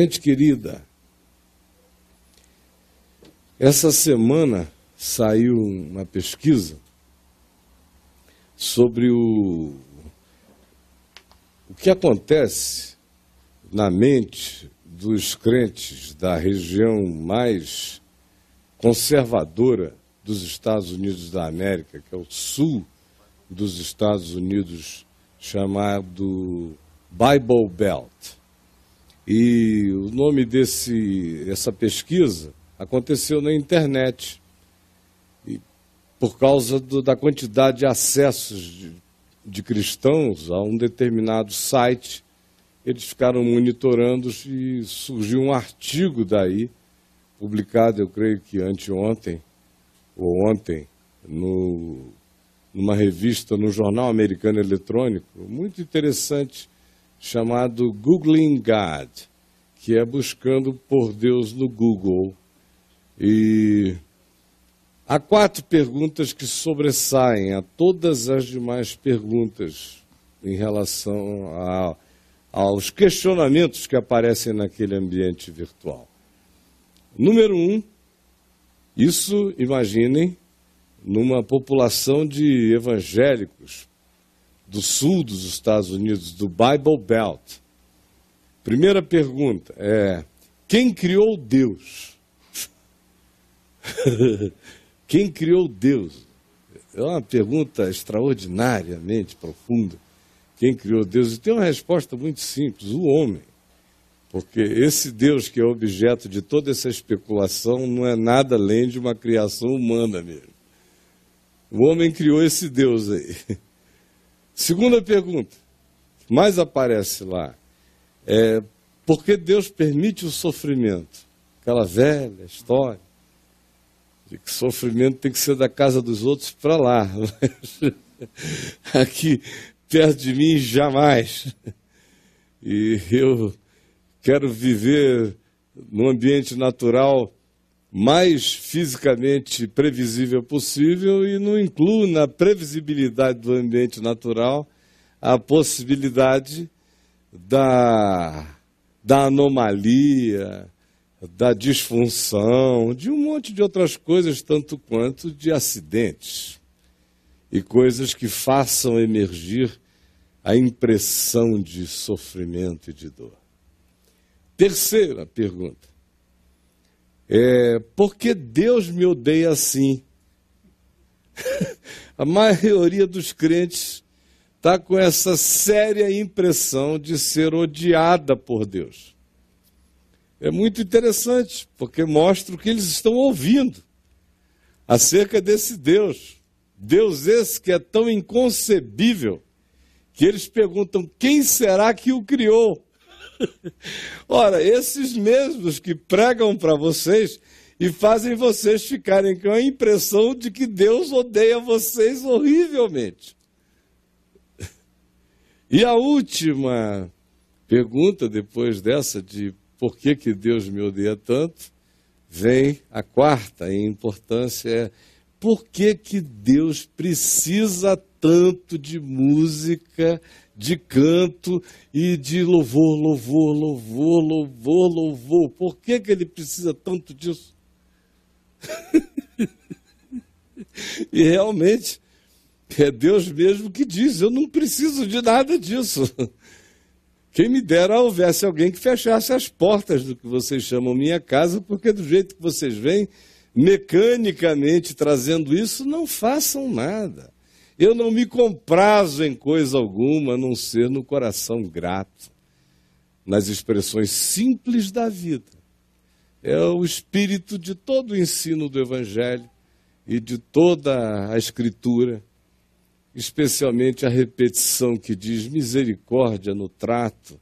Gente querida, essa semana saiu uma pesquisa sobre o, o que acontece na mente dos crentes da região mais conservadora dos Estados Unidos da América, que é o sul dos Estados Unidos, chamado Bible Belt. E o nome desse essa pesquisa aconteceu na internet. E por causa do, da quantidade de acessos de, de cristãos a um determinado site, eles ficaram monitorando e surgiu um artigo daí, publicado, eu creio que anteontem, ou ontem, no, numa revista, no Jornal Americano Eletrônico, muito interessante, chamado Googling God, que é buscando por Deus no Google. E há quatro perguntas que sobressaem a todas as demais perguntas em relação a, aos questionamentos que aparecem naquele ambiente virtual. Número um, isso, imaginem, numa população de evangélicos do sul dos Estados Unidos, do Bible Belt. Primeira pergunta é: quem criou Deus? quem criou Deus? É uma pergunta extraordinariamente profunda. Quem criou Deus? E tem uma resposta muito simples: o homem. Porque esse Deus que é objeto de toda essa especulação não é nada além de uma criação humana mesmo. O homem criou esse Deus aí. Segunda pergunta, mais aparece lá, é por que Deus permite o sofrimento? Aquela velha história de que sofrimento tem que ser da casa dos outros para lá. Aqui, perto de mim, jamais. E eu quero viver num ambiente natural mais fisicamente previsível possível e não incluo na previsibilidade do ambiente natural a possibilidade da, da anomalia, da disfunção, de um monte de outras coisas, tanto quanto de acidentes e coisas que façam emergir a impressão de sofrimento e de dor. Terceira pergunta é, por que Deus me odeia assim? A maioria dos crentes está com essa séria impressão de ser odiada por Deus. É muito interessante, porque mostra o que eles estão ouvindo acerca desse Deus. Deus esse que é tão inconcebível que eles perguntam: quem será que o criou? Ora, esses mesmos que pregam para vocês e fazem vocês ficarem com a impressão de que Deus odeia vocês horrivelmente. E a última pergunta, depois dessa, de por que, que Deus me odeia tanto, vem a quarta em importância: é por que, que Deus precisa tanto de música de canto e de louvor, louvor, louvor, louvor, louvor. Por que, que ele precisa tanto disso? e realmente, é Deus mesmo que diz: eu não preciso de nada disso. Quem me dera houvesse alguém que fechasse as portas do que vocês chamam minha casa, porque do jeito que vocês vêm, mecanicamente trazendo isso, não façam nada. Eu não me comprazo em coisa alguma, a não ser no coração grato, nas expressões simples da vida. É o espírito de todo o ensino do Evangelho e de toda a Escritura, especialmente a repetição que diz misericórdia no trato,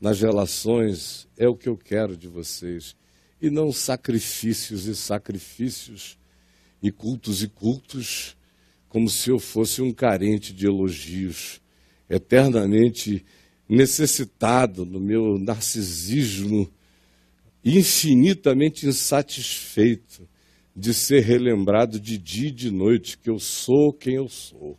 nas relações, é o que eu quero de vocês, e não sacrifícios e sacrifícios, e cultos e cultos como se eu fosse um carente de elogios, eternamente necessitado no meu narcisismo, infinitamente insatisfeito de ser relembrado de dia e de noite que eu sou quem eu sou.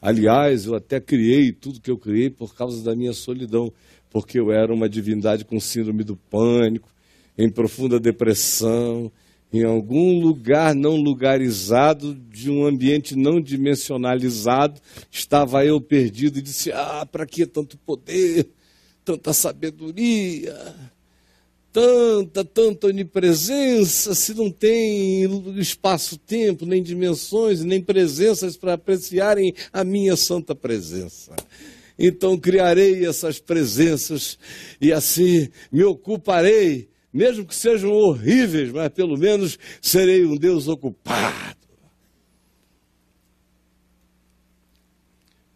Aliás, eu até criei tudo que eu criei por causa da minha solidão, porque eu era uma divindade com síndrome do pânico, em profunda depressão, em algum lugar não lugarizado, de um ambiente não dimensionalizado, estava eu perdido e disse: Ah, para que tanto poder, tanta sabedoria? tanta, tanta onipresença, se não tem espaço-tempo, nem dimensões, nem presenças para apreciarem a minha santa presença. Então criarei essas presenças e assim me ocuparei, mesmo que sejam horríveis, mas pelo menos serei um Deus ocupado.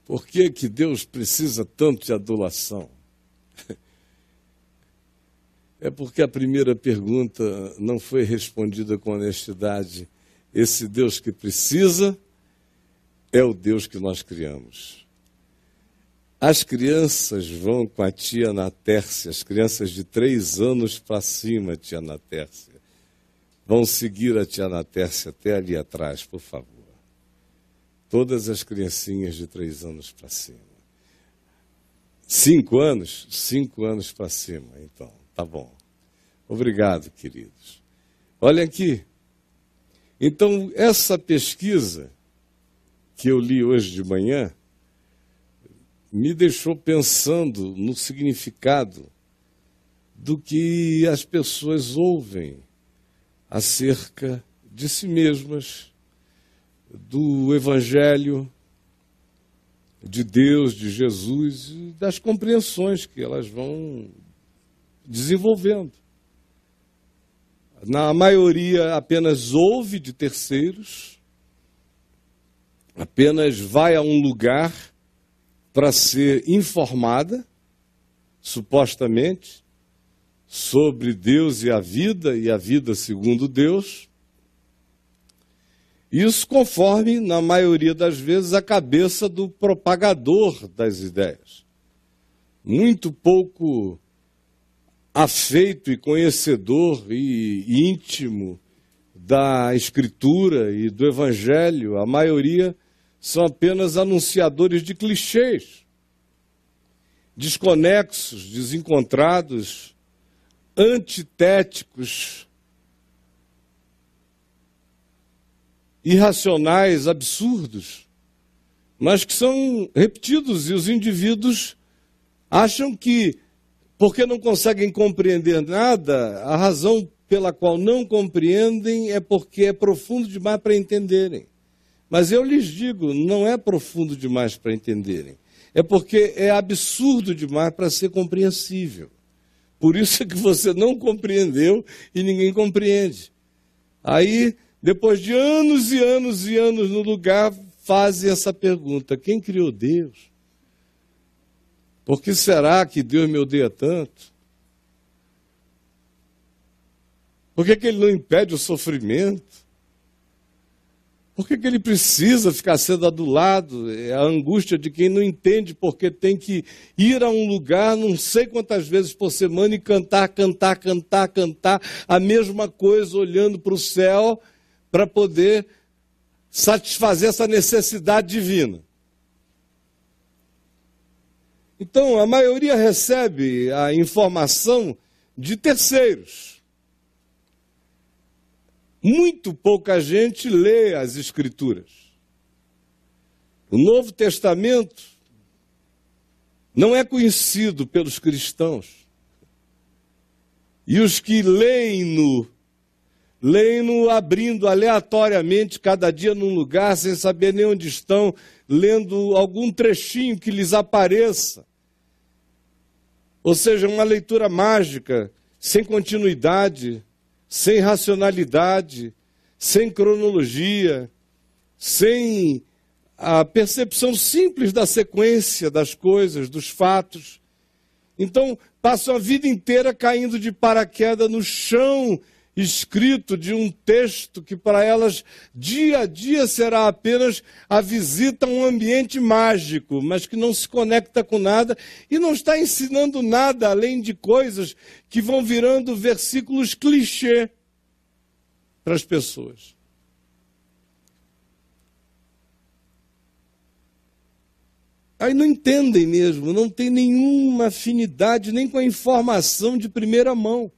Por que, que Deus precisa tanto de adulação? É porque a primeira pergunta não foi respondida com honestidade. Esse Deus que precisa é o Deus que nós criamos. As crianças vão com a tia Natércia, as crianças de três anos para cima, tia Natércia. Vão seguir a tia Natércia até ali atrás, por favor. Todas as criancinhas de três anos para cima. Cinco anos? Cinco anos para cima, então. Tá bom. Obrigado, queridos. Olha aqui. Então, essa pesquisa que eu li hoje de manhã me deixou pensando no significado do que as pessoas ouvem acerca de si mesmas, do Evangelho, de Deus, de Jesus e das compreensões que elas vão desenvolvendo. Na maioria, apenas ouve de terceiros, apenas vai a um lugar para ser informada, supostamente, sobre Deus e a vida, e a vida segundo Deus. Isso conforme, na maioria das vezes, a cabeça do propagador das ideias. Muito pouco afeito e conhecedor e íntimo da Escritura e do Evangelho, a maioria são apenas anunciadores de clichês, desconexos, desencontrados, antitéticos, irracionais, absurdos, mas que são repetidos e os indivíduos acham que porque não conseguem compreender nada, a razão pela qual não compreendem é porque é profundo demais para entenderem. Mas eu lhes digo, não é profundo demais para entenderem. É porque é absurdo demais para ser compreensível. Por isso é que você não compreendeu e ninguém compreende. Aí, depois de anos e anos e anos no lugar, fazem essa pergunta: quem criou Deus? Por que será que Deus me odeia tanto? Por que, que ele não impede o sofrimento? Por que, que ele precisa ficar sendo adulado? É a angústia de quem não entende porque tem que ir a um lugar, não sei quantas vezes por semana, e cantar, cantar, cantar, cantar a mesma coisa, olhando para o céu, para poder satisfazer essa necessidade divina. Então, a maioria recebe a informação de terceiros. Muito pouca gente lê as Escrituras. O Novo Testamento não é conhecido pelos cristãos. E os que leem-no, leem-no abrindo aleatoriamente cada dia num lugar, sem saber nem onde estão, lendo algum trechinho que lhes apareça. Ou seja, uma leitura mágica, sem continuidade, sem racionalidade, sem cronologia, sem a percepção simples da sequência das coisas, dos fatos. Então, passam a vida inteira caindo de paraquedas no chão escrito de um texto que para elas dia a dia será apenas a visita a um ambiente mágico, mas que não se conecta com nada e não está ensinando nada além de coisas que vão virando versículos clichê para as pessoas. aí não entendem mesmo, não tem nenhuma afinidade nem com a informação de primeira mão.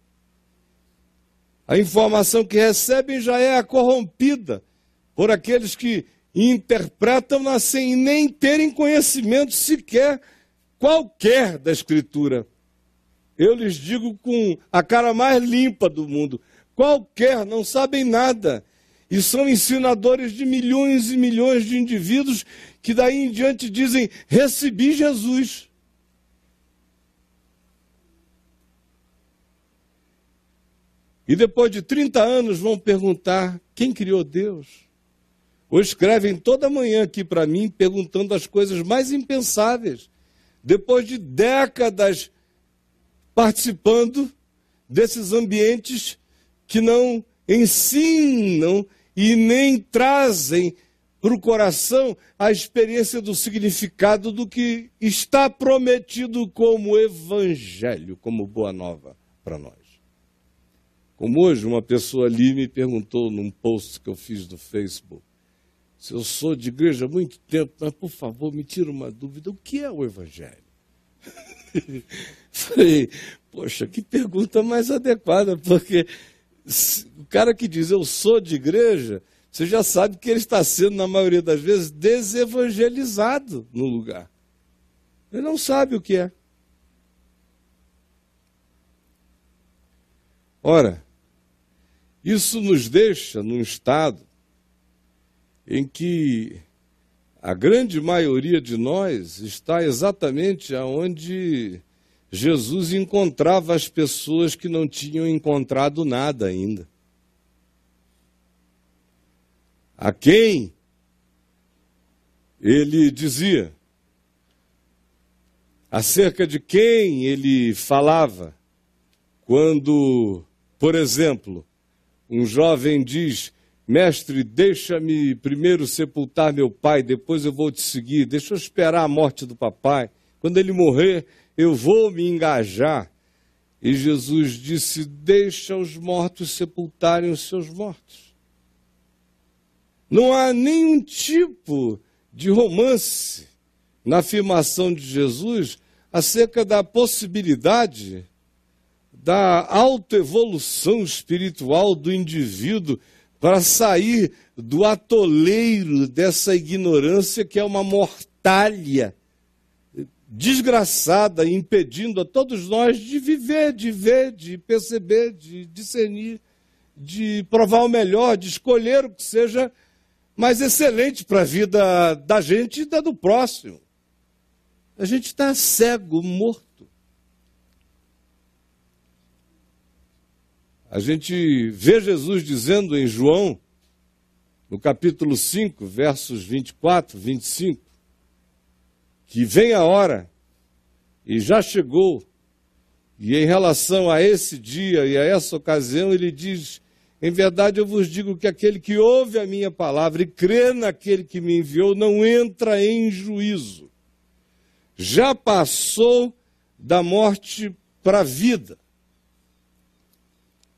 A informação que recebem já é corrompida por aqueles que interpretam-na sem nem terem conhecimento sequer qualquer da Escritura. Eu lhes digo com a cara mais limpa do mundo: qualquer, não sabem nada. E são ensinadores de milhões e milhões de indivíduos que daí em diante dizem: recebi Jesus. E depois de 30 anos vão perguntar: quem criou Deus? Ou escrevem toda manhã aqui para mim perguntando as coisas mais impensáveis. Depois de décadas participando desses ambientes que não ensinam e nem trazem para o coração a experiência do significado do que está prometido como evangelho, como boa nova para nós. Como hoje uma pessoa ali me perguntou num post que eu fiz no Facebook, se eu sou de igreja há muito tempo, mas por favor me tira uma dúvida, o que é o evangelho? Falei, poxa, que pergunta mais adequada, porque o cara que diz eu sou de igreja, você já sabe que ele está sendo, na maioria das vezes, desevangelizado no lugar. Ele não sabe o que é. Ora, isso nos deixa num estado em que a grande maioria de nós está exatamente aonde Jesus encontrava as pessoas que não tinham encontrado nada ainda. A quem ele dizia, acerca de quem ele falava, quando, por exemplo, um jovem diz: Mestre, deixa-me primeiro sepultar meu pai, depois eu vou te seguir, deixa eu esperar a morte do papai. Quando ele morrer, eu vou me engajar. E Jesus disse: Deixa os mortos sepultarem os seus mortos. Não há nenhum tipo de romance na afirmação de Jesus acerca da possibilidade da autoevolução espiritual do indivíduo para sair do atoleiro dessa ignorância que é uma mortalha desgraçada, impedindo a todos nós de viver, de ver, de perceber, de discernir, de provar o melhor, de escolher o que seja mais excelente para a vida da gente e da do próximo. A gente está cego, morto. A gente vê Jesus dizendo em João, no capítulo 5, versos 24, 25, que vem a hora, e já chegou, e em relação a esse dia e a essa ocasião, ele diz: Em verdade eu vos digo que aquele que ouve a minha palavra e crê naquele que me enviou não entra em juízo. Já passou da morte para a vida.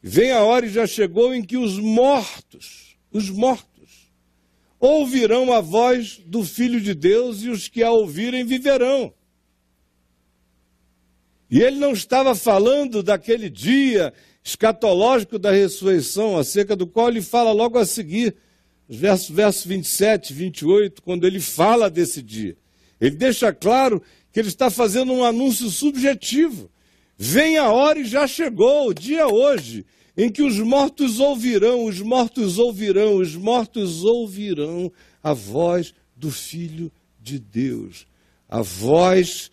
Vem a hora e já chegou em que os mortos, os mortos, ouvirão a voz do Filho de Deus e os que a ouvirem viverão. E ele não estava falando daquele dia escatológico da ressurreição, acerca do qual ele fala logo a seguir, versos verso 27, 28, quando ele fala desse dia. Ele deixa claro que ele está fazendo um anúncio subjetivo. Vem a hora e já chegou, o dia hoje em que os mortos ouvirão, os mortos ouvirão, os mortos ouvirão a voz do Filho de Deus, a voz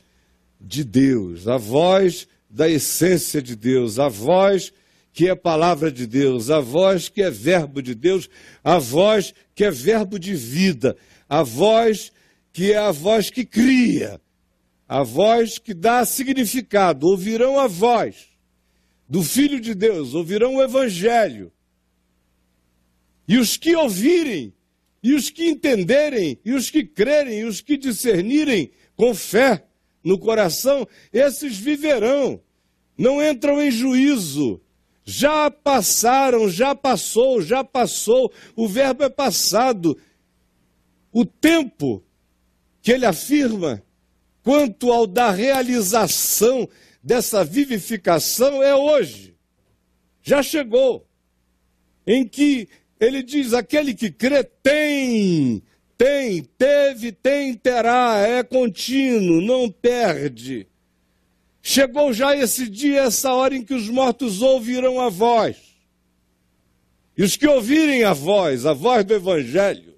de Deus, a voz da essência de Deus, a voz que é palavra de Deus, a voz que é verbo de Deus, a voz que é verbo de vida, a voz que é a voz que cria, a voz que dá significado. Ouvirão a voz do Filho de Deus, ouvirão o Evangelho. E os que ouvirem, e os que entenderem, e os que crerem, e os que discernirem com fé no coração, esses viverão, não entram em juízo. Já passaram, já passou, já passou, o verbo é passado. O tempo que ele afirma quanto ao da realização dessa vivificação é hoje. Já chegou. Em que ele diz: aquele que crê tem, tem, teve, tem, terá, é contínuo, não perde. Chegou já esse dia, essa hora em que os mortos ouvirão a voz. E os que ouvirem a voz, a voz do Evangelho,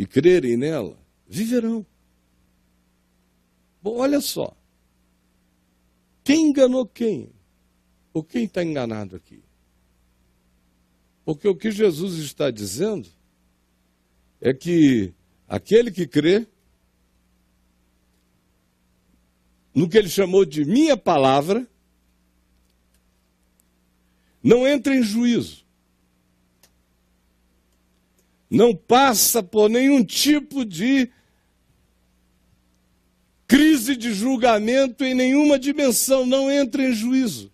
e crerem nela, viverão. Bom, olha só. Quem enganou quem? Ou quem está enganado aqui? Porque o que Jesus está dizendo é que aquele que crê no que ele chamou de minha palavra, não entra em juízo. Não passa por nenhum tipo de crise de julgamento em nenhuma dimensão, não entra em juízo.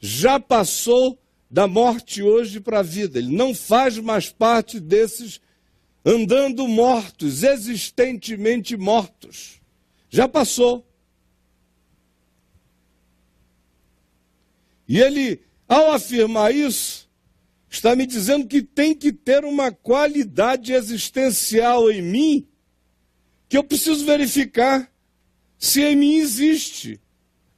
Já passou da morte hoje para a vida, ele não faz mais parte desses andando mortos, existentemente mortos. Já passou. E ele, ao afirmar isso, está me dizendo que tem que ter uma qualidade existencial em mim, que eu preciso verificar se em mim existe,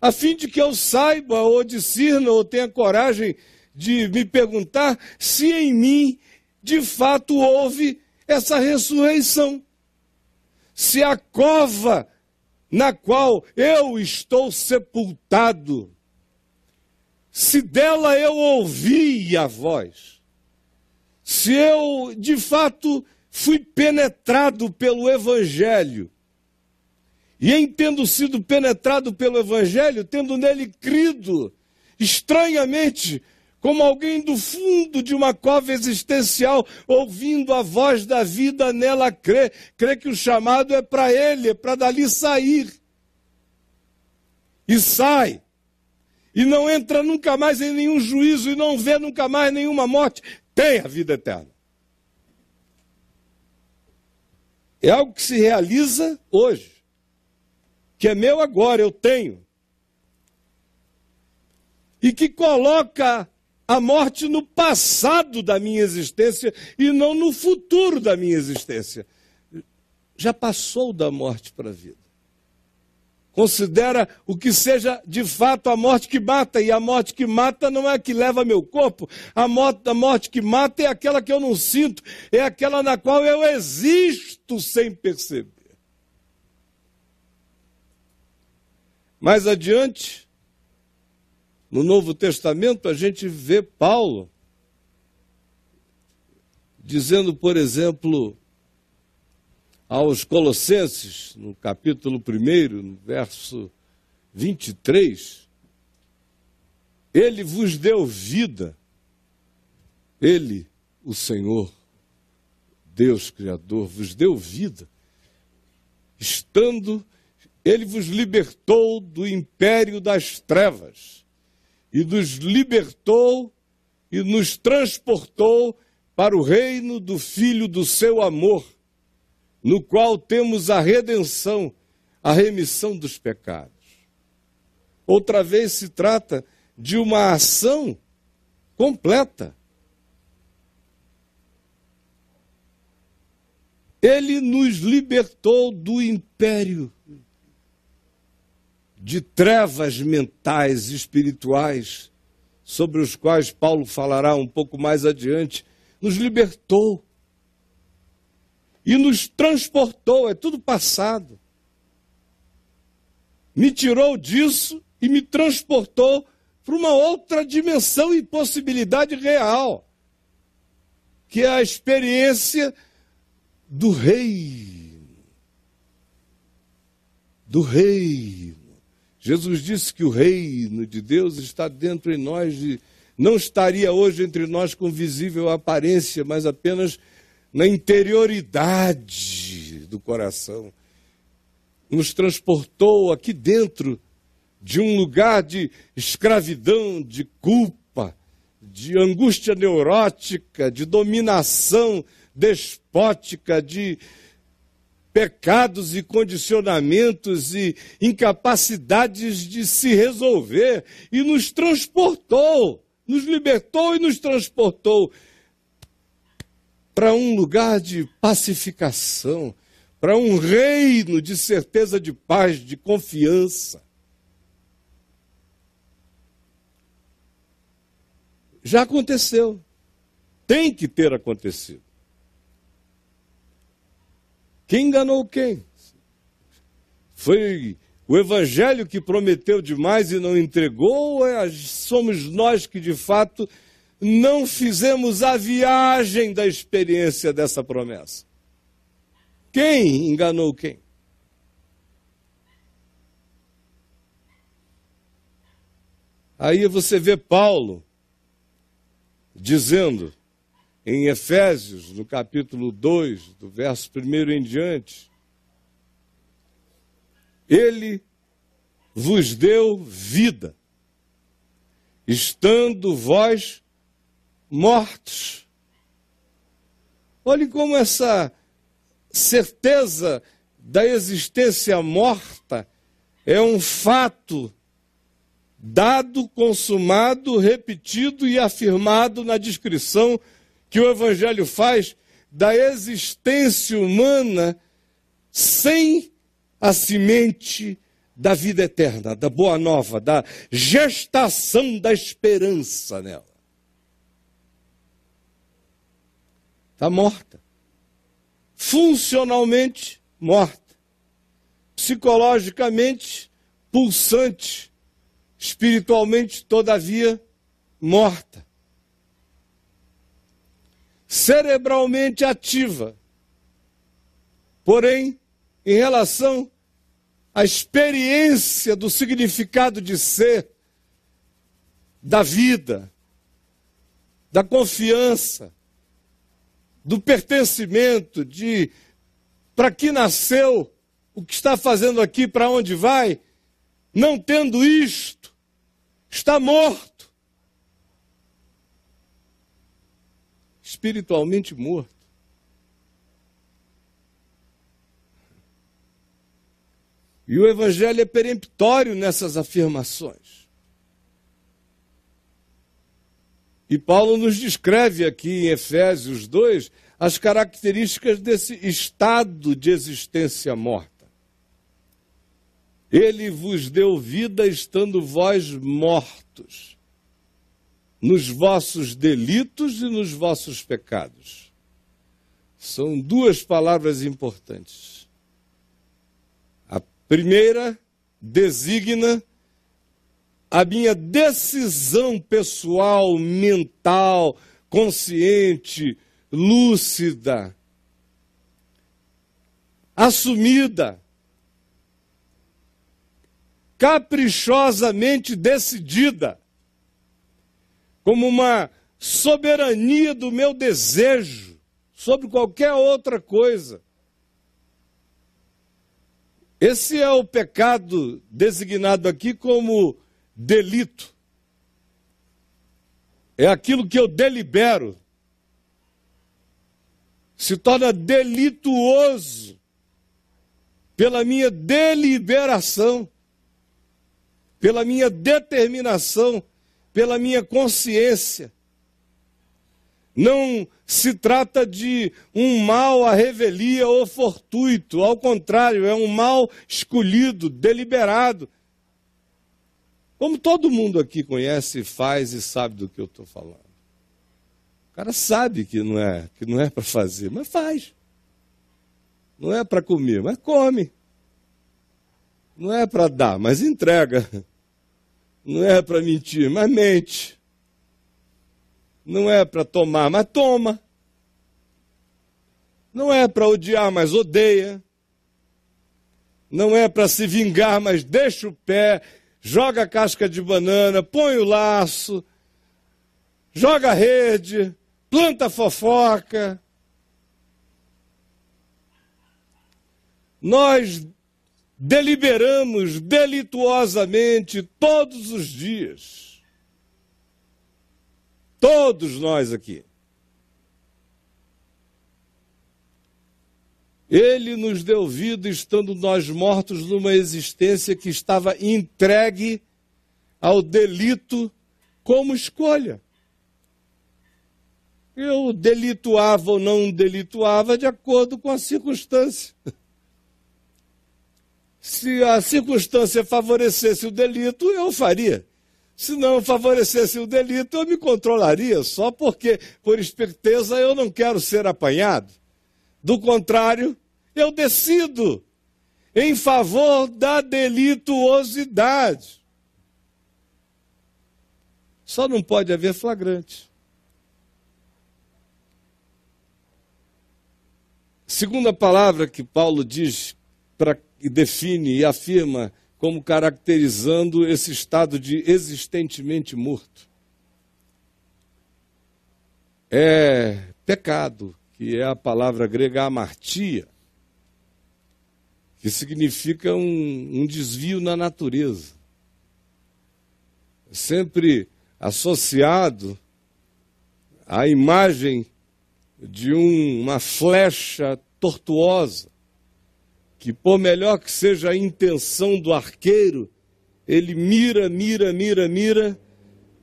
a fim de que eu saiba, ou discirna, ou tenha coragem de me perguntar se em mim, de fato, houve essa ressurreição. Se a cova na qual eu estou sepultado se dela eu ouvi a voz, se eu de fato fui penetrado pelo Evangelho, e em tendo sido penetrado pelo Evangelho, tendo nele crido, estranhamente, como alguém do fundo de uma cova existencial, ouvindo a voz da vida, nela crê, crê que o chamado é para ele, é para dali sair. E sai. E não entra nunca mais em nenhum juízo e não vê nunca mais nenhuma morte, tem a vida eterna. É algo que se realiza hoje, que é meu agora, eu tenho. E que coloca a morte no passado da minha existência e não no futuro da minha existência. Já passou da morte para a vida considera o que seja de fato a morte que mata, e a morte que mata não é a que leva meu corpo, a morte, a morte que mata é aquela que eu não sinto, é aquela na qual eu existo sem perceber. Mais adiante, no Novo Testamento, a gente vê Paulo dizendo, por exemplo, aos Colossenses, no capítulo 1, no verso 23, ele vos deu vida, ele, o Senhor, Deus Criador, vos deu vida, estando, ele vos libertou do império das trevas, e nos libertou e nos transportou para o reino do Filho do seu amor no qual temos a redenção, a remissão dos pecados. Outra vez se trata de uma ação completa. Ele nos libertou do império de trevas mentais e espirituais, sobre os quais Paulo falará um pouco mais adiante, nos libertou e nos transportou, é tudo passado. Me tirou disso e me transportou para uma outra dimensão e possibilidade real, que é a experiência do reino. Do reino. Jesus disse que o reino de Deus está dentro de nós não estaria hoje entre nós com visível aparência, mas apenas na interioridade do coração. Nos transportou aqui dentro de um lugar de escravidão, de culpa, de angústia neurótica, de dominação despótica, de pecados e condicionamentos e incapacidades de se resolver e nos transportou, nos libertou e nos transportou para um lugar de pacificação, para um reino de certeza de paz, de confiança. Já aconteceu. Tem que ter acontecido. Quem enganou quem? Foi o evangelho que prometeu demais e não entregou, ou é, somos nós que de fato não fizemos a viagem da experiência dessa promessa? Quem enganou quem? Aí você vê Paulo dizendo em Efésios, no capítulo 2, do verso 1 em diante, ele vos deu vida, estando vós mortos. Olhe como essa certeza da existência morta é um fato dado, consumado, repetido e afirmado na descrição que o Evangelho faz da existência humana sem a semente da vida eterna, da boa nova, da gestação da esperança nela. Está morta. Funcionalmente morta. Psicologicamente pulsante espiritualmente, todavia, morta. Cerebralmente ativa. Porém, em relação à experiência do significado de ser, da vida, da confiança, do pertencimento, de para que nasceu, o que está fazendo aqui, para onde vai, não tendo isto, está morto. Espiritualmente morto. E o Evangelho é peremptório nessas afirmações. E Paulo nos descreve aqui em Efésios 2 as características desse estado de existência morta. Ele vos deu vida estando vós mortos nos vossos delitos e nos vossos pecados. São duas palavras importantes. A primeira designa a minha decisão pessoal, mental, consciente, lúcida, assumida caprichosamente decidida, como uma soberania do meu desejo sobre qualquer outra coisa. Esse é o pecado designado aqui como delito. É aquilo que eu delibero. Se torna delituoso pela minha deliberação pela minha determinação, pela minha consciência. Não se trata de um mal à revelia ou fortuito, ao contrário, é um mal escolhido, deliberado. Como todo mundo aqui conhece, faz e sabe do que eu estou falando. O cara sabe que não é, que não é para fazer, mas faz. Não é para comer, mas come. Não é para dar, mas entrega. Não é para mentir, mas mente. Não é para tomar, mas toma. Não é para odiar, mas odeia. Não é para se vingar, mas deixa o pé, joga a casca de banana, põe o laço, joga a rede, planta fofoca. Nós deliberamos delituosamente todos os dias. Todos nós aqui. Ele nos deu vida estando nós mortos numa existência que estava entregue ao delito como escolha. Eu delituava ou não delituava de acordo com a circunstância. Se a circunstância favorecesse o delito, eu faria. Se não favorecesse o delito, eu me controlaria, só porque, por esperteza, eu não quero ser apanhado. Do contrário, eu decido em favor da delituosidade. Só não pode haver flagrante. Segunda palavra que Paulo diz para e define e afirma como caracterizando esse estado de existentemente morto. É pecado, que é a palavra grega amartia, que significa um, um desvio na natureza. Sempre associado à imagem de um, uma flecha tortuosa, que por melhor que seja a intenção do arqueiro, ele mira, mira, mira, mira,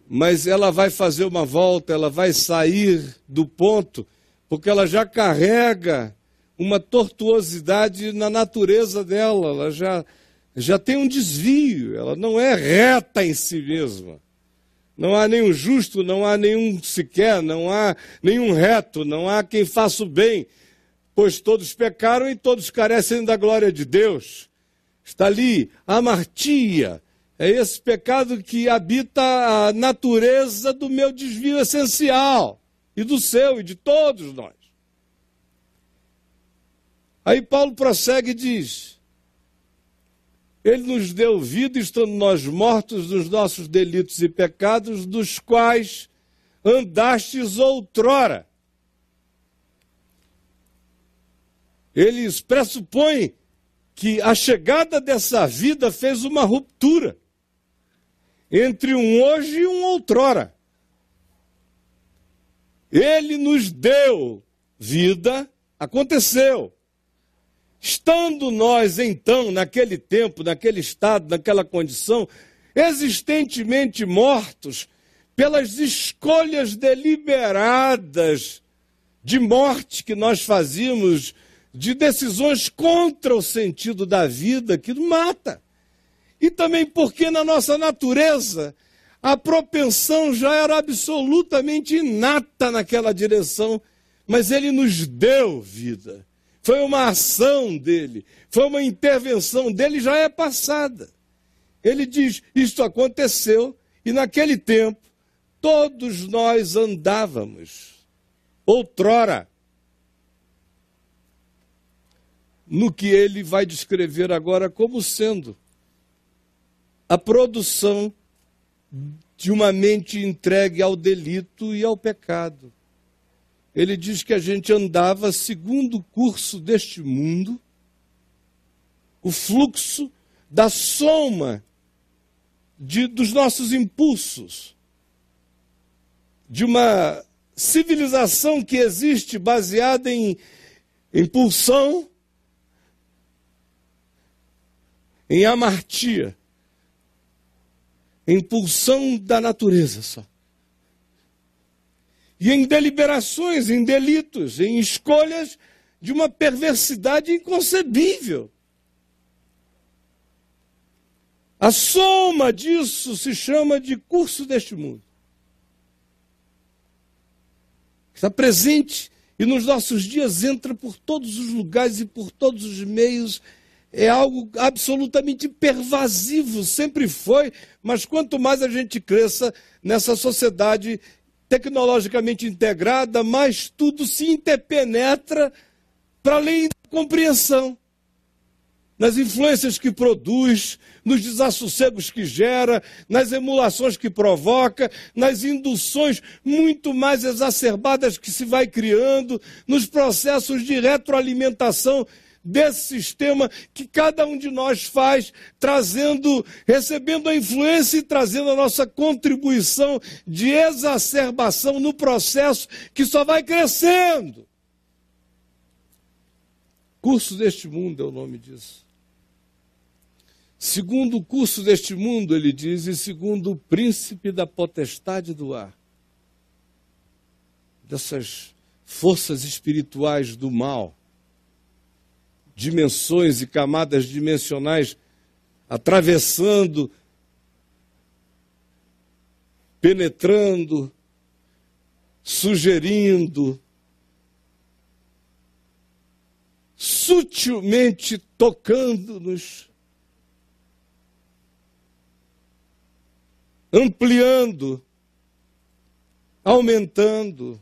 mas ela vai fazer uma volta, ela vai sair do ponto, porque ela já carrega uma tortuosidade na natureza dela, ela já, já tem um desvio, ela não é reta em si mesma. Não há nenhum justo, não há nenhum sequer, não há nenhum reto, não há quem faça o bem, pois todos pecaram e todos carecem da glória de Deus. Está ali a amartia, é esse pecado que habita a natureza do meu desvio essencial, e do seu e de todos nós. Aí Paulo prossegue e diz: Ele nos deu vida, estando nós mortos dos nossos delitos e pecados, dos quais andastes outrora eles pressupõem que a chegada dessa vida fez uma ruptura entre um hoje e um outrora. Ele nos deu vida, aconteceu. Estando nós, então, naquele tempo, naquele estado, naquela condição, existentemente mortos pelas escolhas deliberadas de morte que nós fazíamos de decisões contra o sentido da vida que mata. E também porque na nossa natureza a propensão já era absolutamente inata naquela direção, mas ele nos deu vida. Foi uma ação dele, foi uma intervenção dele, já é passada. Ele diz: Isto aconteceu e naquele tempo todos nós andávamos, outrora, no que ele vai descrever agora como sendo a produção de uma mente entregue ao delito e ao pecado. Ele diz que a gente andava segundo o curso deste mundo, o fluxo da soma de, dos nossos impulsos, de uma civilização que existe baseada em impulsão, em amartia, em pulsão da natureza só. E em deliberações, em delitos, em escolhas de uma perversidade inconcebível. A soma disso se chama de curso deste mundo. Está presente e nos nossos dias entra por todos os lugares e por todos os meios é algo absolutamente pervasivo, sempre foi, mas quanto mais a gente cresça nessa sociedade tecnologicamente integrada, mais tudo se interpenetra para além da compreensão. Nas influências que produz, nos desassossegos que gera, nas emulações que provoca, nas induções muito mais exacerbadas que se vai criando, nos processos de retroalimentação desse sistema que cada um de nós faz, trazendo, recebendo a influência e trazendo a nossa contribuição de exacerbação no processo que só vai crescendo. Curso deste mundo é o nome disso. Segundo o curso deste mundo, ele diz, e segundo o príncipe da potestade do ar. Dessas forças espirituais do mal, dimensões e camadas dimensionais atravessando, penetrando, sugerindo, sutilmente tocando-nos, ampliando, aumentando,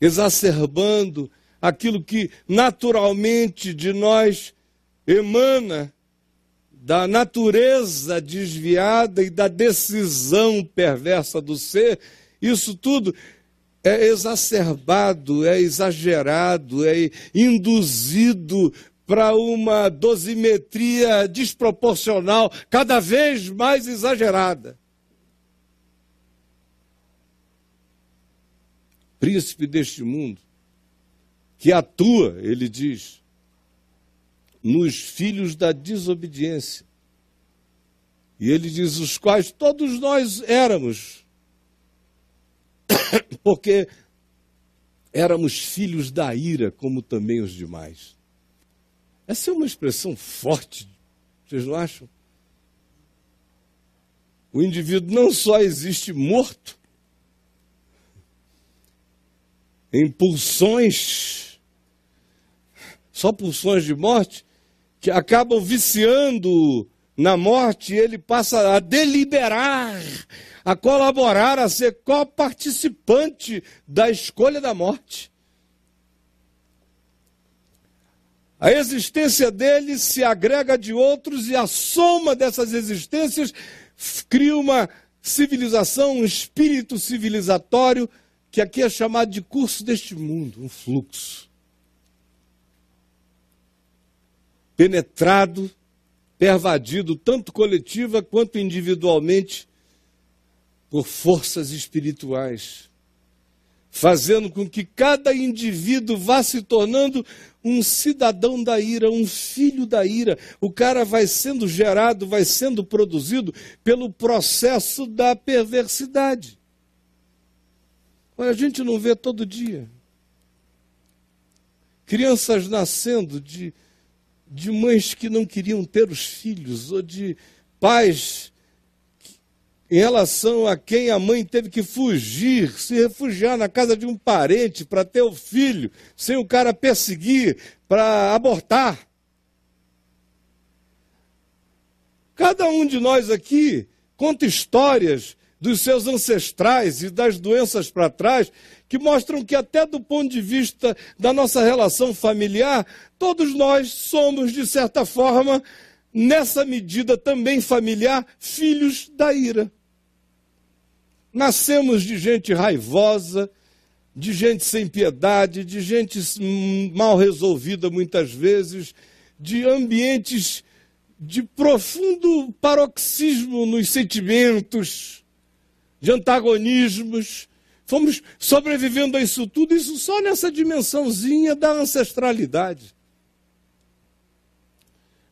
exacerbando aquilo que naturalmente de nós emana da natureza desviada e da decisão perversa do ser, isso tudo é exacerbado, é exagerado, é induzido para uma dosimetria desproporcional, cada vez mais exagerada. Príncipe deste mundo, que atua, ele diz, nos filhos da desobediência. E ele diz: os quais todos nós éramos, porque éramos filhos da ira, como também os demais. Essa é uma expressão forte, vocês não acham? O indivíduo não só existe morto, em pulsões, só pulsões de morte, que acabam viciando na morte, ele passa a deliberar, a colaborar, a ser coparticipante da escolha da morte. A existência dele se agrega de outros e a soma dessas existências cria uma civilização, um espírito civilizatório que aqui é chamado de curso deste mundo, um fluxo. Penetrado, pervadido, tanto coletiva quanto individualmente, por forças espirituais, fazendo com que cada indivíduo vá se tornando um cidadão da ira, um filho da ira. O cara vai sendo gerado, vai sendo produzido pelo processo da perversidade. Olha, a gente não vê todo dia. Crianças nascendo de de mães que não queriam ter os filhos, ou de pais em relação a quem a mãe teve que fugir, se refugiar na casa de um parente para ter o filho, sem o cara perseguir, para abortar. Cada um de nós aqui conta histórias dos seus ancestrais e das doenças para trás, que mostram que, até do ponto de vista da nossa relação familiar, todos nós somos, de certa forma, nessa medida também familiar, filhos da ira. Nascemos de gente raivosa, de gente sem piedade, de gente mal resolvida muitas vezes, de ambientes de profundo paroxismo nos sentimentos de antagonismos. Fomos sobrevivendo a isso tudo, isso só nessa dimensãozinha da ancestralidade.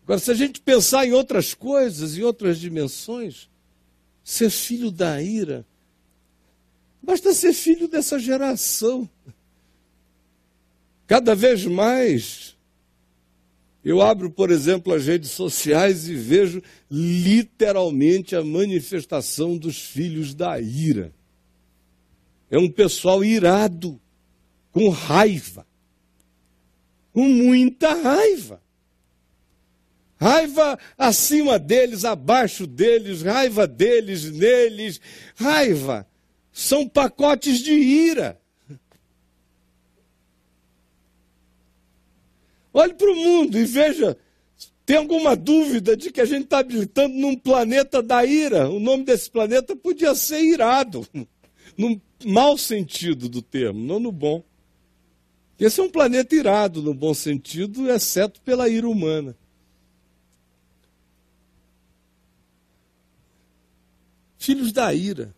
Agora, se a gente pensar em outras coisas, em outras dimensões, ser filho da ira, basta ser filho dessa geração. Cada vez mais eu abro, por exemplo, as redes sociais e vejo literalmente a manifestação dos filhos da ira. É um pessoal irado, com raiva, com muita raiva. Raiva acima deles, abaixo deles, raiva deles, neles, raiva. São pacotes de ira. Olhe para o mundo e veja. Tem alguma dúvida de que a gente está habitando num planeta da ira? O nome desse planeta podia ser irado, no mau sentido do termo, não no bom. Esse é um planeta irado no bom sentido, exceto pela ira humana. Filhos da ira.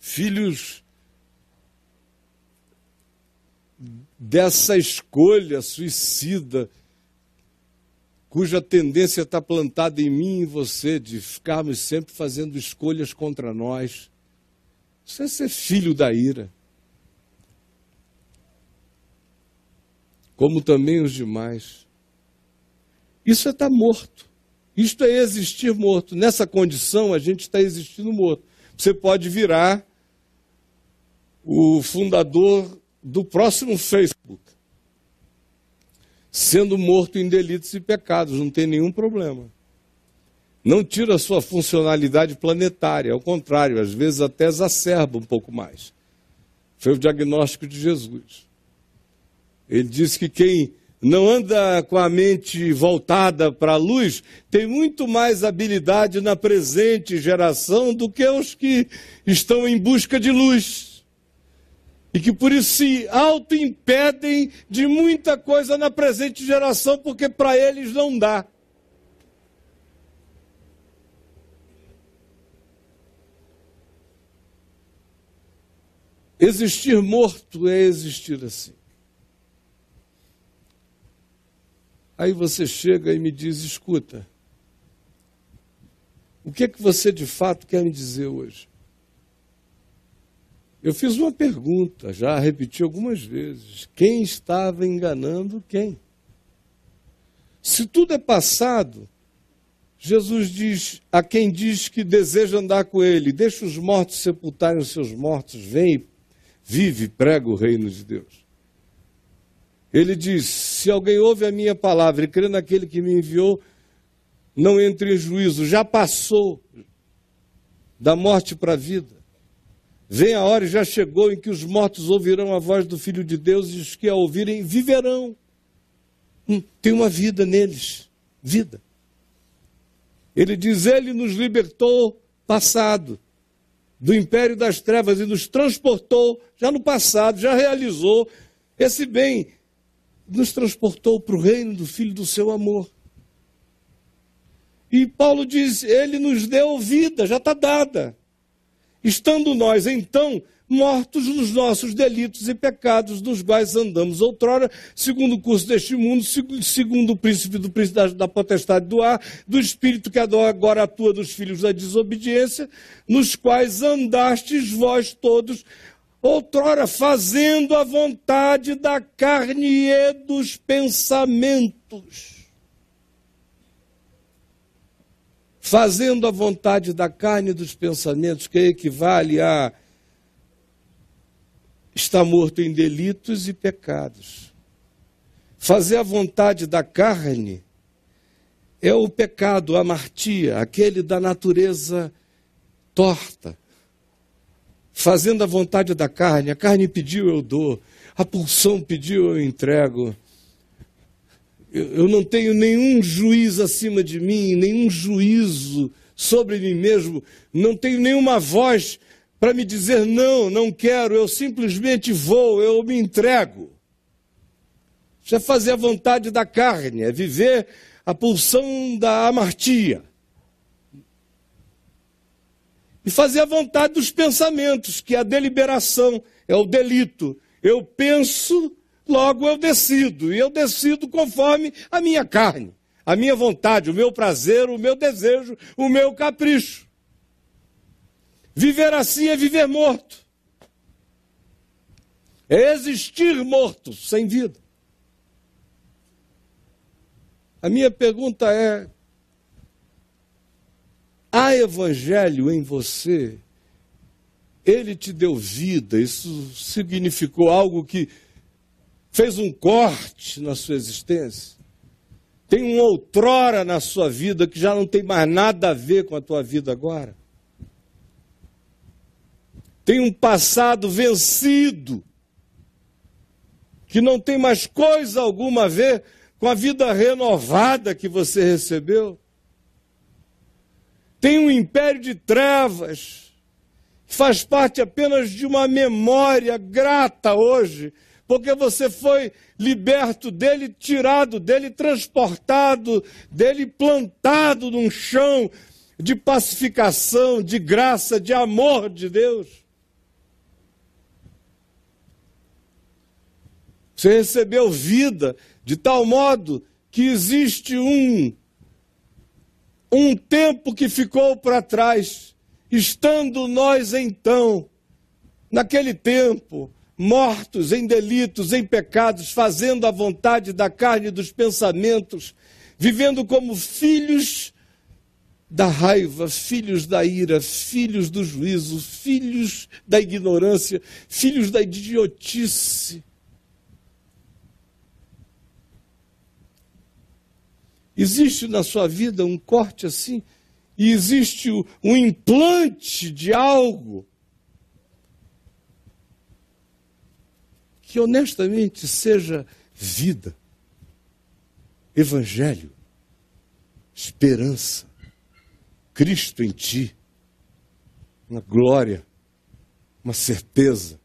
Filhos dessa escolha suicida, cuja tendência está plantada em mim e em você, de ficarmos sempre fazendo escolhas contra nós. Isso é ser filho da ira. Como também os demais. Isso é estar morto. Isto é existir morto. Nessa condição, a gente está existindo morto. Você pode virar o fundador do próximo Facebook, sendo morto em delitos e pecados, não tem nenhum problema. Não tira a sua funcionalidade planetária, ao contrário, às vezes até exacerba um pouco mais. Foi o diagnóstico de Jesus. Ele disse que quem não anda com a mente voltada para a luz, tem muito mais habilidade na presente geração do que os que estão em busca de luz. E que por isso se auto-impedem de muita coisa na presente geração, porque para eles não dá. Existir morto é existir assim. Aí você chega e me diz: escuta, o que é que você de fato quer me dizer hoje? Eu fiz uma pergunta, já repeti algumas vezes: quem estava enganando quem? Se tudo é passado, Jesus diz a quem diz que deseja andar com ele: deixa os mortos sepultarem os seus mortos, vem, vive, prega o reino de Deus. Ele diz: Se alguém ouve a minha palavra e crê naquele que me enviou, não entre em juízo, já passou da morte para a vida. Vem a hora e já chegou em que os mortos ouvirão a voz do Filho de Deus e os que a ouvirem viverão. Hum, tem uma vida neles, vida. Ele diz: Ele nos libertou passado do império das trevas e nos transportou já no passado, já realizou esse bem nos transportou para o reino do Filho do seu amor. E Paulo diz: Ele nos deu vida, já está dada. Estando nós, então, mortos nos nossos delitos e pecados, nos quais andamos outrora, segundo o curso deste mundo, segundo o príncipe do príncipe da, potestade do ar, do espírito que agora atua dos filhos da desobediência, nos quais andastes vós todos outrora fazendo a vontade da carne e dos pensamentos. Fazendo a vontade da carne e dos pensamentos, que equivale a estar morto em delitos e pecados. Fazer a vontade da carne é o pecado, a martia, aquele da natureza torta fazendo a vontade da carne. A carne pediu, eu dou. A pulsão pediu, eu entrego. Eu, não tenho nenhum juiz acima de mim, nenhum juízo sobre mim mesmo. Não tenho nenhuma voz para me dizer não, não quero. Eu simplesmente vou, eu me entrego. Isso é fazer a vontade da carne, é viver a pulsão da amartia e fazer a vontade dos pensamentos, que é a deliberação, é o delito. Eu penso, logo eu decido, e eu decido conforme a minha carne, a minha vontade, o meu prazer, o meu desejo, o meu capricho. Viver assim é viver morto. É existir morto, sem vida. A minha pergunta é: Há evangelho em você. Ele te deu vida. Isso significou algo que fez um corte na sua existência. Tem um outrora na sua vida que já não tem mais nada a ver com a tua vida agora. Tem um passado vencido que não tem mais coisa alguma a ver com a vida renovada que você recebeu tem um império de trevas, faz parte apenas de uma memória grata hoje, porque você foi liberto dele, tirado dele, transportado dele, plantado num chão de pacificação, de graça, de amor de Deus. Você recebeu vida de tal modo que existe um um tempo que ficou para trás, estando nós então naquele tempo mortos em delitos, em pecados, fazendo a vontade da carne e dos pensamentos, vivendo como filhos da raiva, filhos da ira, filhos do juízo, filhos da ignorância, filhos da idiotice. Existe na sua vida um corte assim, e existe um implante de algo que honestamente seja vida, evangelho, esperança, Cristo em ti, uma glória, uma certeza,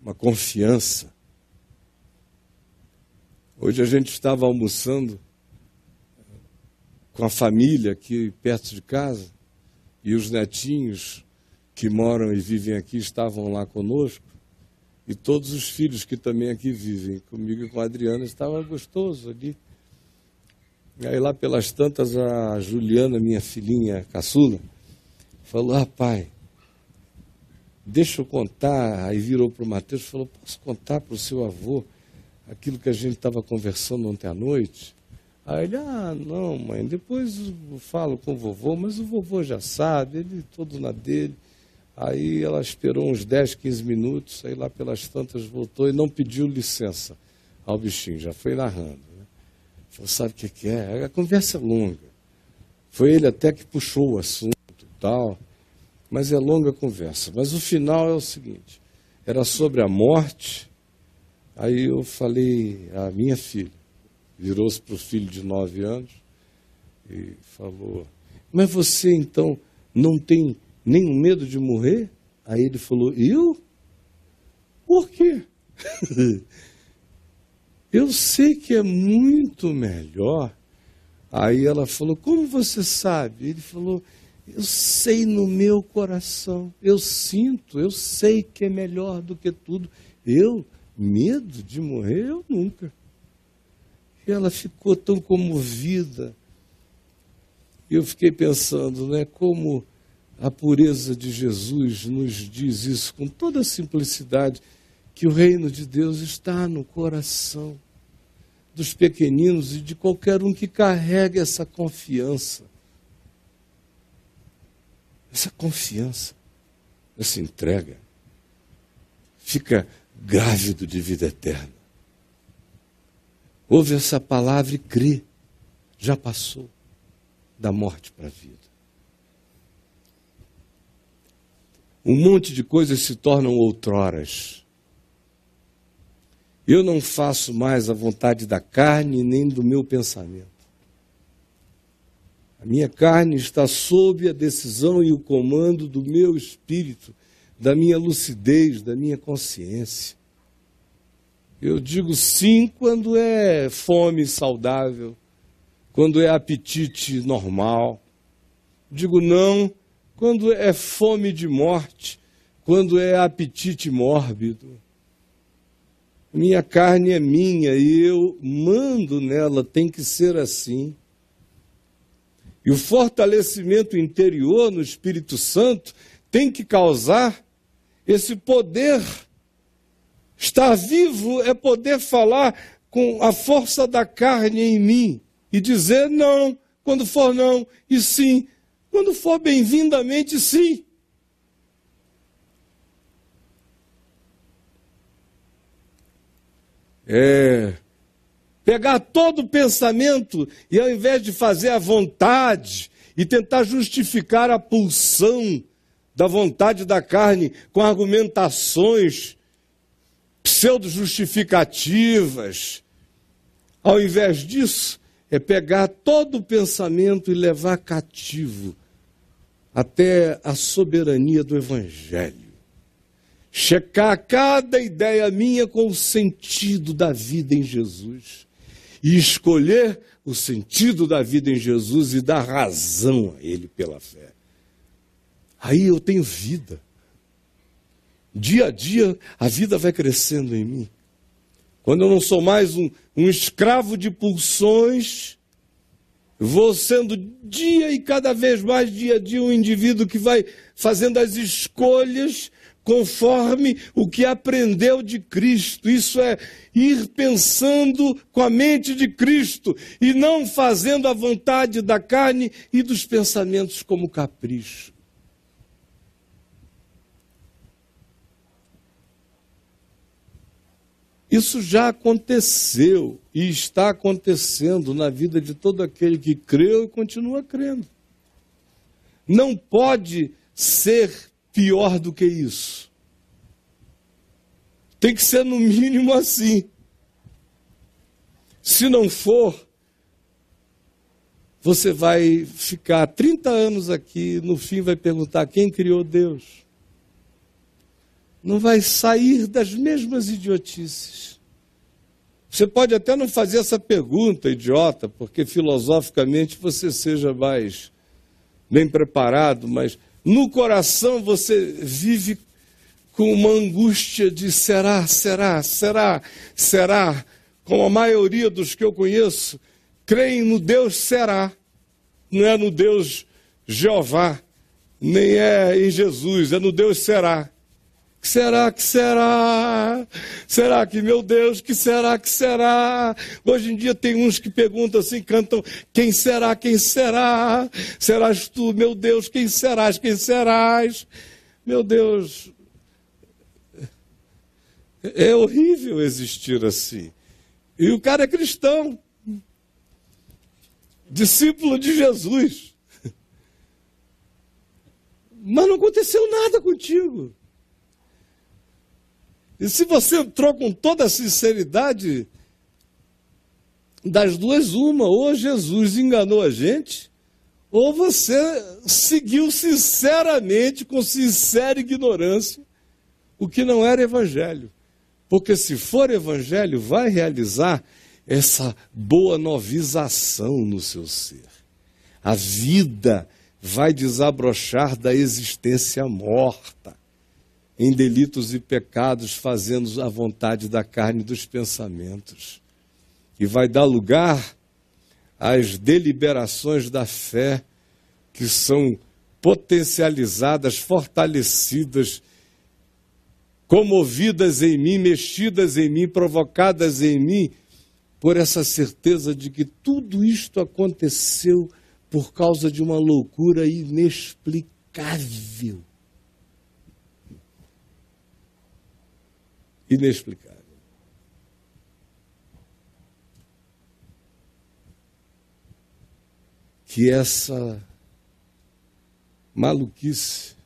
uma confiança. Hoje a gente estava almoçando com a família aqui perto de casa e os netinhos que moram e vivem aqui estavam lá conosco. E todos os filhos que também aqui vivem comigo e com a Adriana estava gostoso ali. Aí lá pelas tantas a Juliana, minha filhinha caçula, falou, ah pai, deixa eu contar. Aí virou para o Mateus e falou, posso contar para o seu avô aquilo que a gente estava conversando ontem à noite? Aí ele, ah, não, mãe, depois eu falo com o vovô, mas o vovô já sabe, ele todo na dele. Aí ela esperou uns 10, 15 minutos, aí lá pelas tantas voltou e não pediu licença ao bichinho, já foi narrando. Né? Falou, sabe o que, é? A conversa é longa. Foi ele até que puxou o assunto e tal, mas é longa a conversa. Mas o final é o seguinte, era sobre a morte, aí eu falei, a minha filha, virou-se para o filho de nove anos e falou, mas você então não tem nenhum medo de morrer? Aí ele falou: Eu? Por quê? eu sei que é muito melhor. Aí ela falou: Como você sabe? Ele falou: Eu sei no meu coração, eu sinto, eu sei que é melhor do que tudo. Eu, medo de morrer, eu nunca. E ela ficou tão comovida. Eu fiquei pensando, né, como a pureza de Jesus nos diz isso com toda a simplicidade, que o reino de Deus está no coração dos pequeninos e de qualquer um que carrega essa confiança. Essa confiança, essa entrega, fica grávido de vida eterna. Ouve essa palavra e crê, já passou da morte para a vida. Um monte de coisas se tornam outroras. Eu não faço mais a vontade da carne nem do meu pensamento. A minha carne está sob a decisão e o comando do meu espírito, da minha lucidez, da minha consciência. Eu digo sim quando é fome saudável, quando é apetite normal. Digo não quando é fome de morte, quando é apetite mórbido. Minha carne é minha e eu mando nela, tem que ser assim. E o fortalecimento interior no Espírito Santo tem que causar esse poder. Estar vivo é poder falar com a força da carne em mim e dizer não quando for não e sim quando for bem-vindamente, sim. É, pegar todo o pensamento e ao invés de fazer a vontade e tentar justificar a pulsão da vontade da carne com argumentações pseudo-justificativas, ao invés disso, é pegar todo o pensamento e levar cativo até a soberania do Evangelho. Checar cada ideia minha com o sentido da vida em Jesus. E escolher o sentido da vida em Jesus e dar razão a Ele pela fé. Aí eu tenho vida. Dia a dia a vida vai crescendo em mim quando eu não sou mais um, um escravo de pulsões, vou sendo dia e cada vez mais, dia a dia, um indivíduo que vai fazendo as escolhas conforme o que aprendeu de Cristo. Isso é ir pensando com a mente de Cristo e não fazendo a vontade da carne e dos pensamentos como capricho. Isso já aconteceu e está acontecendo na vida de todo aquele que creu e continua crendo. Não pode ser pior do que isso. Tem que ser no mínimo assim. Se não for, você vai ficar 30 anos aqui, no fim vai perguntar quem criou Deus. Não vai sair das mesmas idiotices. Você pode até não fazer essa pergunta idiota, porque filosoficamente você seja mais bem preparado, mas no coração você vive com uma angústia de será, será, será, será. Como a maioria dos que eu conheço, creem no Deus será, não é no Deus Jeová, nem é em Jesus, é no Deus será. Que será que será? Será que, meu Deus, que será que será? Hoje em dia tem uns que perguntam assim, cantam, quem será, quem será? Serás tu, meu Deus, quem serás, quem serás? Meu Deus, é horrível existir assim. E o cara é cristão, discípulo de Jesus. Mas não aconteceu nada contigo. E se você entrou com toda a sinceridade, das duas, uma, ou Jesus enganou a gente, ou você seguiu sinceramente, com sincera ignorância, o que não era evangelho. Porque se for evangelho, vai realizar essa boa novização no seu ser. A vida vai desabrochar da existência morta em delitos e pecados, fazendo a vontade da carne e dos pensamentos. E vai dar lugar às deliberações da fé, que são potencializadas, fortalecidas, comovidas em mim, mexidas em mim, provocadas em mim, por essa certeza de que tudo isto aconteceu por causa de uma loucura inexplicável inexplicável. Que essa maluquice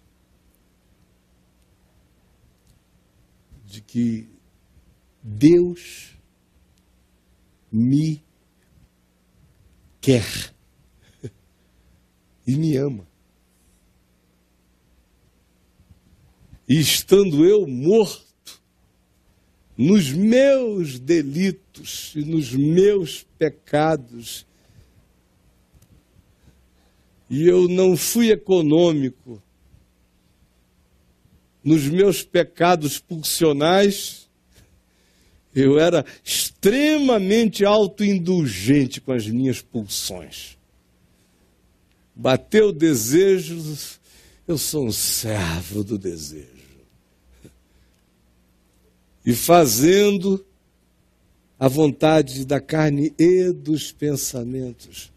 de que Deus me quer e me ama. E estando eu morto, nos meus delitos e nos meus pecados. E eu não fui econômico nos meus pecados pulsionais. Eu era extremamente autoindulgente com as minhas pulsões. Bateu o desejo, eu sou um servo do desejo e fazendo a vontade da carne e dos pensamentos.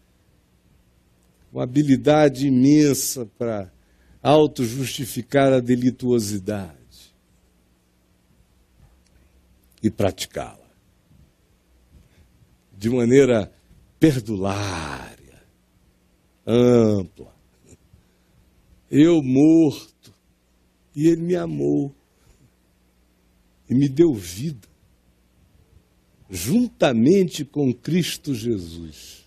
Uma habilidade imensa para auto-justificar a delituosidade e praticá-la de maneira perdulária, ampla. Eu morto e ele me amou e me deu vida, juntamente com Cristo Jesus.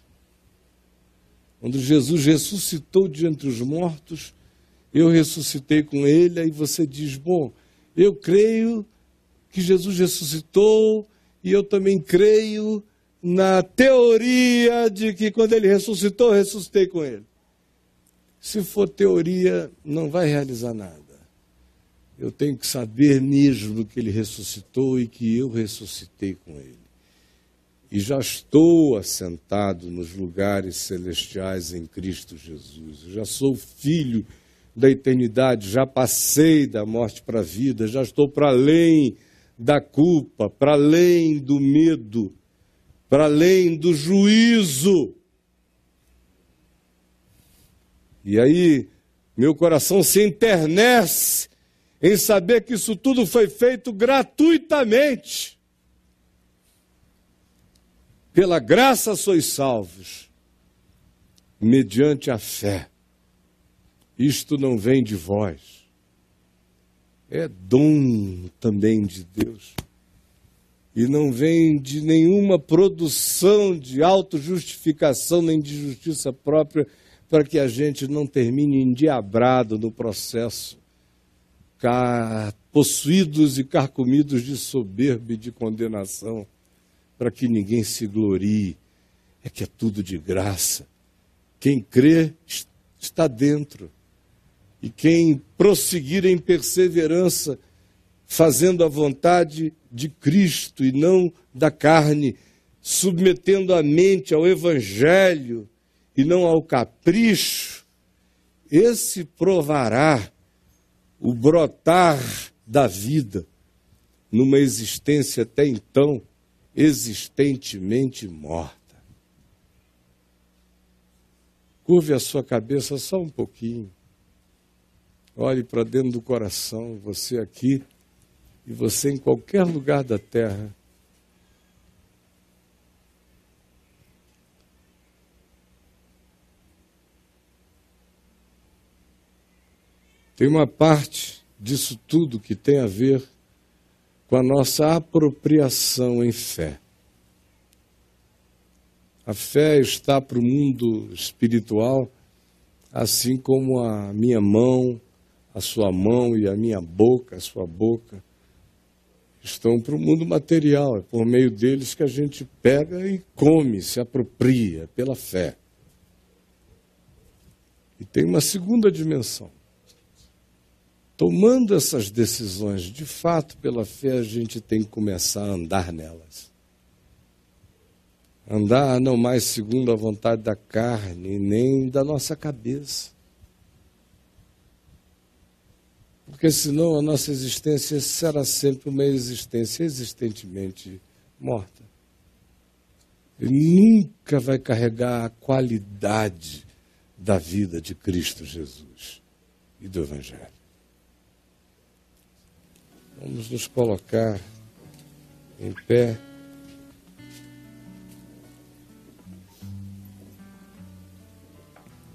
Quando Jesus ressuscitou de entre os mortos, eu ressuscitei com ele, aí você diz: Bom, eu creio que Jesus ressuscitou e eu também creio na teoria de que quando ele ressuscitou, ressuscitei com ele. Se for teoria, não vai realizar nada eu tenho que saber mesmo que ele ressuscitou e que eu ressuscitei com ele. E já estou assentado nos lugares celestiais em Cristo Jesus. Eu já sou filho da eternidade, já passei da morte para a vida, já estou para além da culpa, para além do medo, para além do juízo. E aí, meu coração se enternece em saber que isso tudo foi feito gratuitamente. Pela graça sois salvos, mediante a fé. Isto não vem de vós, é dom também de Deus. E não vem de nenhuma produção de autojustificação nem de justiça própria, para que a gente não termine endiabrado no processo, possuídos e carcomidos de soberba e de condenação para que ninguém se glorie. É que é tudo de graça. Quem crê está dentro. E quem prosseguir em perseverança, fazendo a vontade de Cristo e não da carne, submetendo a mente ao Evangelho e não ao capricho, esse provará o brotar da vida numa existência até então existentemente morta. Curve a sua cabeça só um pouquinho. Olhe para dentro do coração, você aqui e você em qualquer lugar da terra. Tem uma parte disso tudo que tem a ver com a nossa apropriação em fé. A fé está para o mundo espiritual, assim como a minha mão, a sua mão e a minha boca, a sua boca, estão para o mundo material. É por meio deles que a gente pega e come, se apropria pela fé. E tem uma segunda dimensão tomando essas decisões de fato pela fé, a gente tem que começar a andar nelas. Andar não mais segundo a vontade da carne, nem da nossa cabeça. Porque senão a nossa existência será sempre uma existência existentemente morta. E nunca vai carregar a qualidade da vida de Cristo Jesus e do Evangelho. Vamos nos colocar em pé.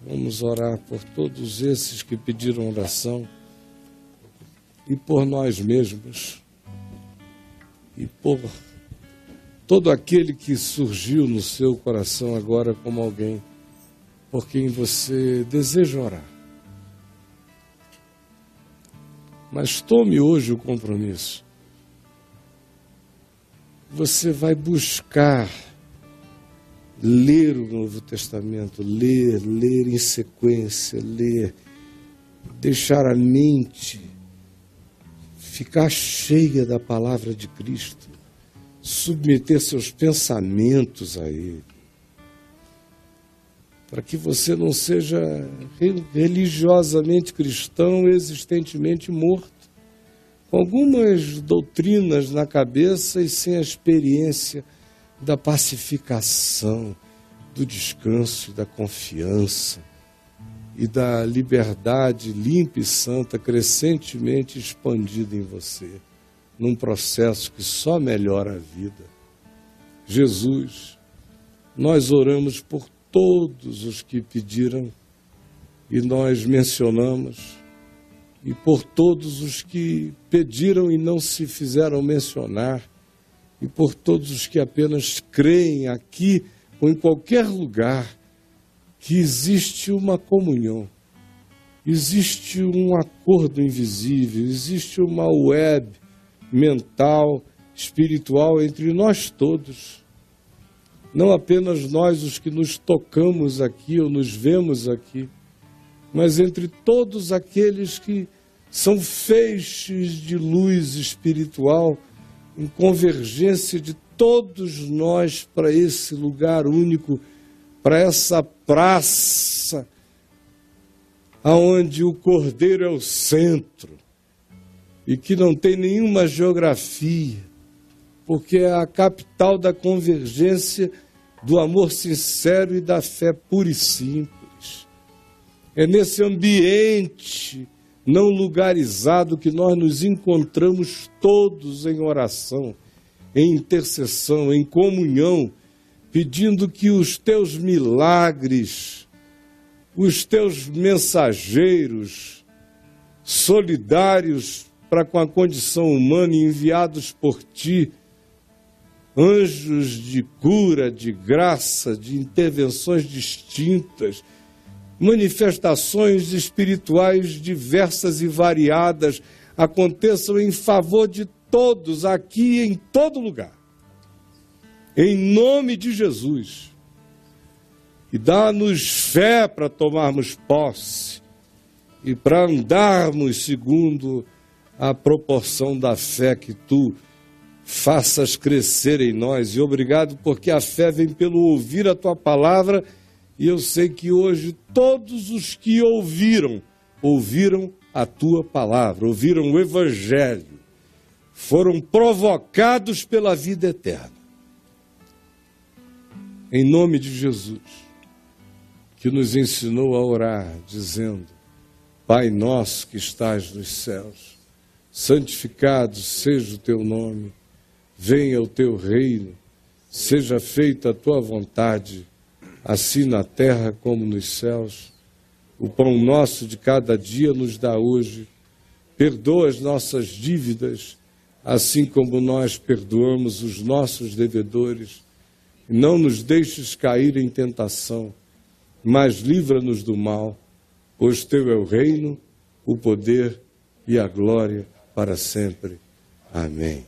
Vamos orar por todos esses que pediram oração e por nós mesmos e por todo aquele que surgiu no seu coração agora como alguém por quem você deseja orar. Mas tome hoje o compromisso. Você vai buscar ler o Novo Testamento, ler, ler em sequência, ler, deixar a mente ficar cheia da palavra de Cristo, submeter seus pensamentos a Ele para que você não seja religiosamente cristão, existentemente morto, com algumas doutrinas na cabeça e sem a experiência da pacificação, do descanso, da confiança e da liberdade limpa e santa crescentemente expandida em você, num processo que só melhora a vida. Jesus, nós oramos por todos os que pediram e nós mencionamos, e por todos os que pediram e não se fizeram mencionar, e por todos os que apenas creem aqui ou em qualquer lugar que existe uma comunhão, existe um acordo invisível, existe uma web mental, espiritual entre nós todos não apenas nós os que nos tocamos aqui ou nos vemos aqui, mas entre todos aqueles que são feixes de luz espiritual em convergência de todos nós para esse lugar único, para essa praça, aonde o Cordeiro é o centro e que não tem nenhuma geografia, porque é a capital da convergência do amor sincero e da fé pura e simples. É nesse ambiente não lugarizado que nós nos encontramos todos em oração, em intercessão, em comunhão, pedindo que os teus milagres, os teus mensageiros solidários para com a condição humana enviados por ti, anjos de cura, de graça, de intervenções distintas, manifestações espirituais diversas e variadas aconteçam em favor de todos, aqui em todo lugar. Em nome de Jesus. E dá-nos fé para tomarmos posse e para andarmos segundo a proporção da fé que tu faças crescer em nós. E obrigado porque a fé vem pelo ouvir a tua palavra e eu sei que hoje todos os que ouviram, ouviram a tua palavra, ouviram o Evangelho, foram provocados pela vida eterna. Em nome de Jesus, que nos ensinou a orar, dizendo: Pai nosso que estás nos céus, santificado seja o teu nome, venha o teu reino, seja feita a tua vontade assim na terra como nos céus. O pão nosso de cada dia nos dá hoje. Perdoa as nossas dívidas, assim como nós perdoamos os nossos devedores. Não nos deixes cair em tentação, mas livra-nos do mal, pois teu é o reino, o poder e a glória para sempre. Amém.